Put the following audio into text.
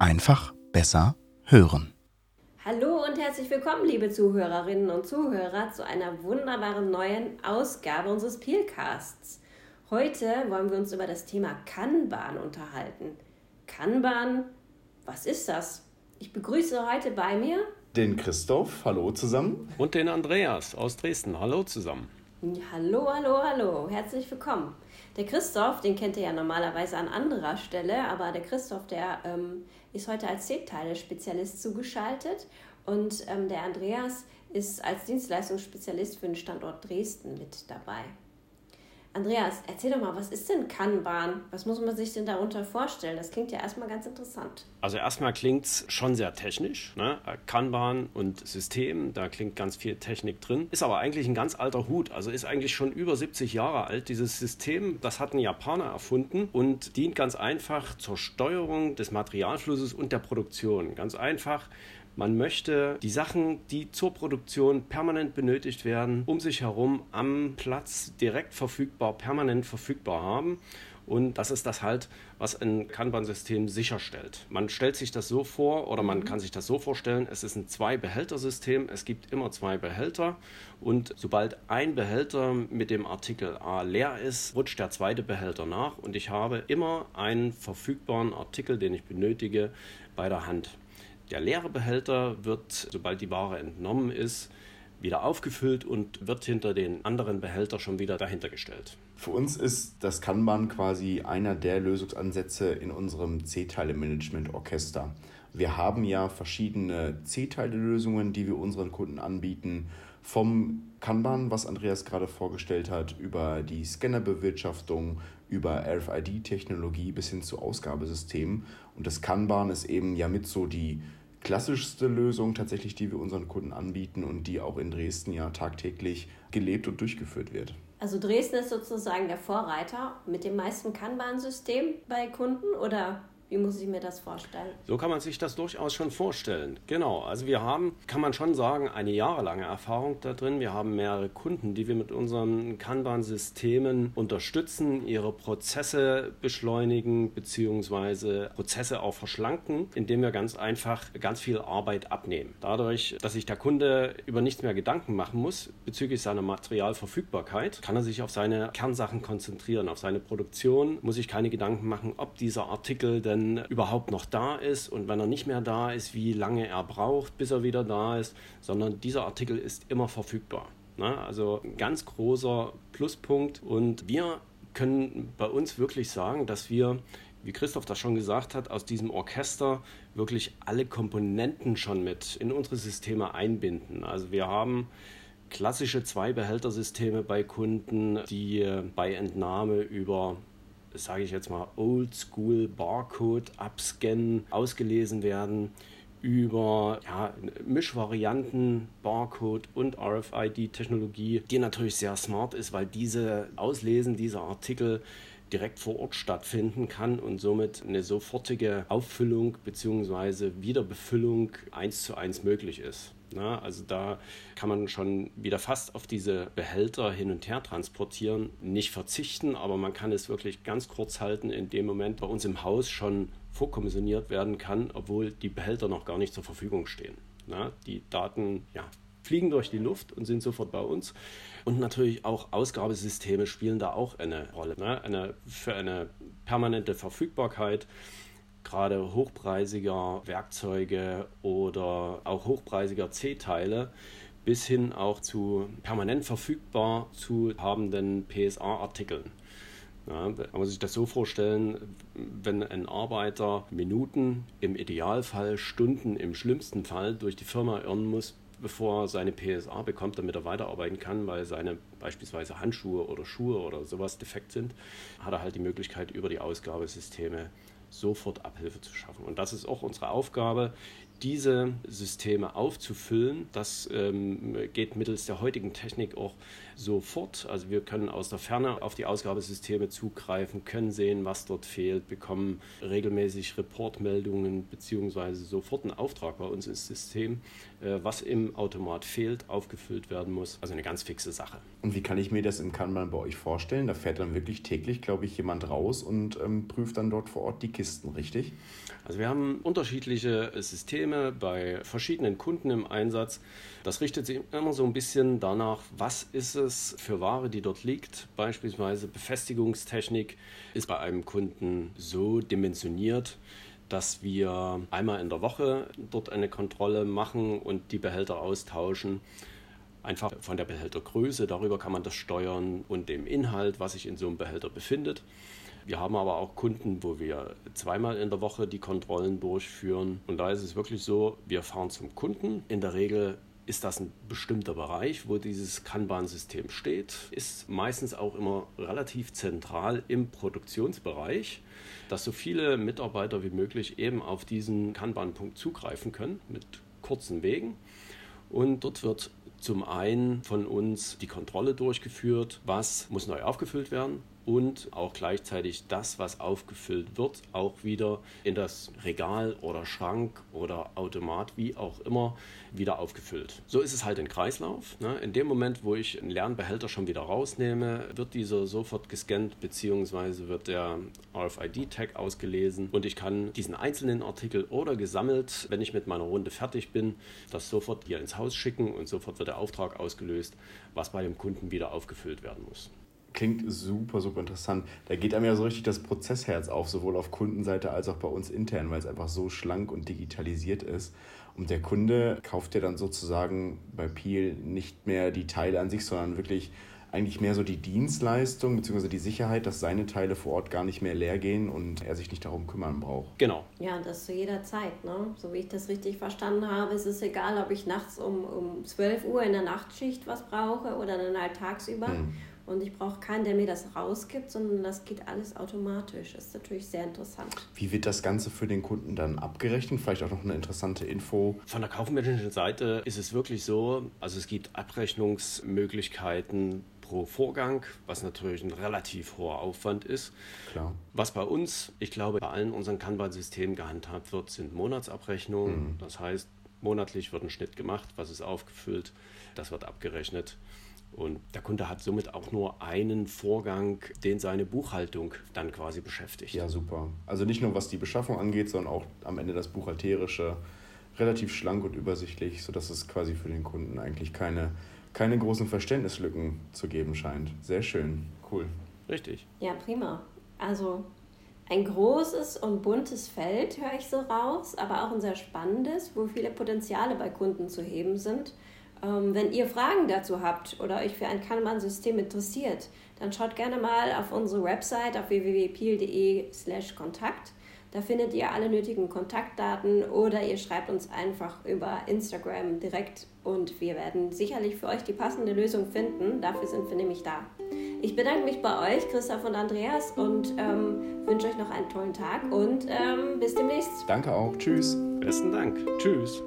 Einfach besser hören. Hallo und herzlich willkommen, liebe Zuhörerinnen und Zuhörer, zu einer wunderbaren neuen Ausgabe unseres Peelcasts. Heute wollen wir uns über das Thema Kanban unterhalten. Kanban, was ist das? Ich begrüße heute bei mir den Christoph, hallo zusammen. Und den Andreas aus Dresden, hallo zusammen. Hallo, hallo, hallo, herzlich willkommen. Der Christoph, den kennt ihr ja normalerweise an anderer Stelle, aber der Christoph, der ähm, ist heute als C-Teile-Spezialist zugeschaltet und ähm, der Andreas ist als Dienstleistungsspezialist für den Standort Dresden mit dabei. Andreas, erzähl doch mal, was ist denn Kanban? Was muss man sich denn darunter vorstellen? Das klingt ja erstmal ganz interessant. Also erstmal klingt es schon sehr technisch. Ne? Kanban und System, da klingt ganz viel Technik drin. Ist aber eigentlich ein ganz alter Hut. Also ist eigentlich schon über 70 Jahre alt. Dieses System, das hat ein Japaner erfunden und dient ganz einfach zur Steuerung des Materialflusses und der Produktion. Ganz einfach man möchte die Sachen, die zur Produktion permanent benötigt werden, um sich herum am Platz direkt verfügbar, permanent verfügbar haben. Und das ist das halt, was ein Kanban-System sicherstellt. Man stellt sich das so vor oder man mhm. kann sich das so vorstellen, es ist ein Zwei-Behälter-System. Es gibt immer zwei Behälter und sobald ein Behälter mit dem Artikel A leer ist, rutscht der zweite Behälter nach und ich habe immer einen verfügbaren Artikel, den ich benötige, bei der Hand. Der leere Behälter wird, sobald die Ware entnommen ist, wieder aufgefüllt und wird hinter den anderen Behälter schon wieder dahinter gestellt. Für uns ist das Kanban quasi einer der Lösungsansätze in unserem C-Teile-Management-Orchester. Wir haben ja verschiedene C-Teile-Lösungen, die wir unseren Kunden anbieten. Vom Kanban, was Andreas gerade vorgestellt hat, über die Scannerbewirtschaftung, über RFID-Technologie bis hin zu Ausgabesystemen. Und das Kanban ist eben ja mit so die klassischste Lösung tatsächlich, die wir unseren Kunden anbieten und die auch in Dresden ja tagtäglich gelebt und durchgeführt wird. Also Dresden ist sozusagen der Vorreiter mit dem meisten Kanban-System bei Kunden oder wie muss ich mir das vorstellen? So kann man sich das durchaus schon vorstellen. Genau. Also wir haben, kann man schon sagen, eine jahrelange Erfahrung da drin. Wir haben mehrere Kunden, die wir mit unseren Kanban-Systemen unterstützen, ihre Prozesse beschleunigen bzw. Prozesse auch verschlanken, indem wir ganz einfach ganz viel Arbeit abnehmen. Dadurch, dass sich der Kunde über nichts mehr Gedanken machen muss bezüglich seiner Materialverfügbarkeit, kann er sich auf seine Kernsachen konzentrieren, auf seine Produktion, muss sich keine Gedanken machen, ob dieser Artikel denn denn überhaupt noch da ist und wenn er nicht mehr da ist, wie lange er braucht, bis er wieder da ist, sondern dieser Artikel ist immer verfügbar. Ne? Also ein ganz großer Pluspunkt und wir können bei uns wirklich sagen, dass wir wie Christoph das schon gesagt hat, aus diesem Orchester wirklich alle Komponenten schon mit in unsere Systeme einbinden. Also wir haben klassische Zwei-Behälter-Systeme bei Kunden, die bei Entnahme über sage ich jetzt mal, Oldschool Barcode abscannen, ausgelesen werden über ja, Mischvarianten, Barcode und RFID-Technologie, die natürlich sehr smart ist, weil diese Auslesen dieser Artikel direkt vor Ort stattfinden kann und somit eine sofortige Auffüllung bzw. Wiederbefüllung eins zu eins möglich ist. Na, also da kann man schon wieder fast auf diese Behälter hin und her transportieren, nicht verzichten, aber man kann es wirklich ganz kurz halten, in dem Moment bei uns im Haus schon vorkommissioniert werden kann, obwohl die Behälter noch gar nicht zur Verfügung stehen. Na, die Daten ja, fliegen durch die Luft und sind sofort bei uns. Und natürlich auch Ausgabesysteme spielen da auch eine Rolle. Ne? Eine, für eine permanente Verfügbarkeit gerade hochpreisiger Werkzeuge oder auch hochpreisiger C-Teile bis hin auch zu permanent verfügbar zu habenden PSA-Artikeln. Ja, man muss sich das so vorstellen, wenn ein Arbeiter Minuten, im Idealfall Stunden, im schlimmsten Fall durch die Firma irren muss, bevor er seine PSA bekommt, damit er weiterarbeiten kann, weil seine beispielsweise Handschuhe oder Schuhe oder sowas defekt sind, hat er halt die Möglichkeit, über die Ausgabesysteme sofort Abhilfe zu schaffen. Und das ist auch unsere Aufgabe, diese Systeme aufzufüllen. Das ähm, geht mittels der heutigen Technik auch sofort. Also wir können aus der Ferne auf die Ausgabesysteme zugreifen, können sehen, was dort fehlt, bekommen regelmäßig Reportmeldungen beziehungsweise sofort einen Auftrag bei uns ins System, äh, was im Automat fehlt, aufgefüllt werden muss. Also eine ganz fixe Sache. Und wie kann ich mir das im Kanban bei euch vorstellen? Da fährt dann wirklich täglich, glaube ich, jemand raus und ähm, prüft dann dort vor Ort die Kisten, richtig? Also wir haben unterschiedliche Systeme bei verschiedenen Kunden im Einsatz. Das richtet sich immer so ein bisschen danach, was ist es für Ware, die dort liegt. Beispielsweise Befestigungstechnik ist bei einem Kunden so dimensioniert, dass wir einmal in der Woche dort eine Kontrolle machen und die Behälter austauschen. Einfach von der Behältergröße, darüber kann man das steuern und dem Inhalt, was sich in so einem Behälter befindet. Wir haben aber auch Kunden, wo wir zweimal in der Woche die Kontrollen durchführen. Und da ist es wirklich so, wir fahren zum Kunden. In der Regel ist das ein bestimmter Bereich, wo dieses Kanban-System steht. Ist meistens auch immer relativ zentral im Produktionsbereich, dass so viele Mitarbeiter wie möglich eben auf diesen Kanban-Punkt zugreifen können mit kurzen Wegen. Und dort wird zum einen von uns die Kontrolle durchgeführt, was muss neu aufgefüllt werden, und auch gleichzeitig das, was aufgefüllt wird, auch wieder in das Regal oder Schrank oder Automat, wie auch immer, wieder aufgefüllt. So ist es halt ein Kreislauf. Ne? In dem Moment, wo ich einen leeren Behälter schon wieder rausnehme, wird dieser sofort gescannt bzw. wird der RFID-Tag ausgelesen und ich kann diesen einzelnen Artikel oder gesammelt, wenn ich mit meiner Runde fertig bin, das sofort hier ins Haus schicken und sofort wird der Auftrag ausgelöst, was bei dem Kunden wieder aufgefüllt werden muss. Klingt super, super interessant. Da geht einem ja so richtig das Prozessherz auf, sowohl auf Kundenseite als auch bei uns intern, weil es einfach so schlank und digitalisiert ist. Und der Kunde kauft ja dann sozusagen bei Peel nicht mehr die Teile an sich, sondern wirklich eigentlich mehr so die Dienstleistung bzw. die Sicherheit, dass seine Teile vor Ort gar nicht mehr leer gehen und er sich nicht darum kümmern braucht. Genau. Ja, und das zu jeder Zeit. Ne? So wie ich das richtig verstanden habe, ist es egal, ob ich nachts um, um 12 Uhr in der Nachtschicht was brauche oder dann halt tagsüber. Hm. Und ich brauche keinen, der mir das rausgibt, sondern das geht alles automatisch. Das ist natürlich sehr interessant. Wie wird das Ganze für den Kunden dann abgerechnet? Vielleicht auch noch eine interessante Info. Von der kaufmännischen Seite ist es wirklich so, also es gibt Abrechnungsmöglichkeiten pro Vorgang, was natürlich ein relativ hoher Aufwand ist. Klar. Was bei uns, ich glaube, bei allen unseren Kanban-Systemen gehandhabt wird, sind Monatsabrechnungen. Mhm. Das heißt, monatlich wird ein Schnitt gemacht, was ist aufgefüllt, das wird abgerechnet. Und der Kunde hat somit auch nur einen Vorgang, den seine Buchhaltung dann quasi beschäftigt. Ja, super. Also nicht nur was die Beschaffung angeht, sondern auch am Ende das Buchhalterische relativ schlank und übersichtlich, sodass es quasi für den Kunden eigentlich keine, keine großen Verständnislücken zu geben scheint. Sehr schön. Cool. Richtig. Ja, prima. Also ein großes und buntes Feld höre ich so raus, aber auch ein sehr spannendes, wo viele Potenziale bei Kunden zu heben sind. Ähm, wenn ihr Fragen dazu habt oder euch für ein Kanban-System interessiert, dann schaut gerne mal auf unsere Website auf www.peel.de/slash Kontakt. Da findet ihr alle nötigen Kontaktdaten oder ihr schreibt uns einfach über Instagram direkt und wir werden sicherlich für euch die passende Lösung finden. Dafür sind wir nämlich da. Ich bedanke mich bei euch, Christoph und Andreas, und ähm, wünsche euch noch einen tollen Tag und ähm, bis demnächst. Danke auch. Tschüss. Besten Dank. Tschüss.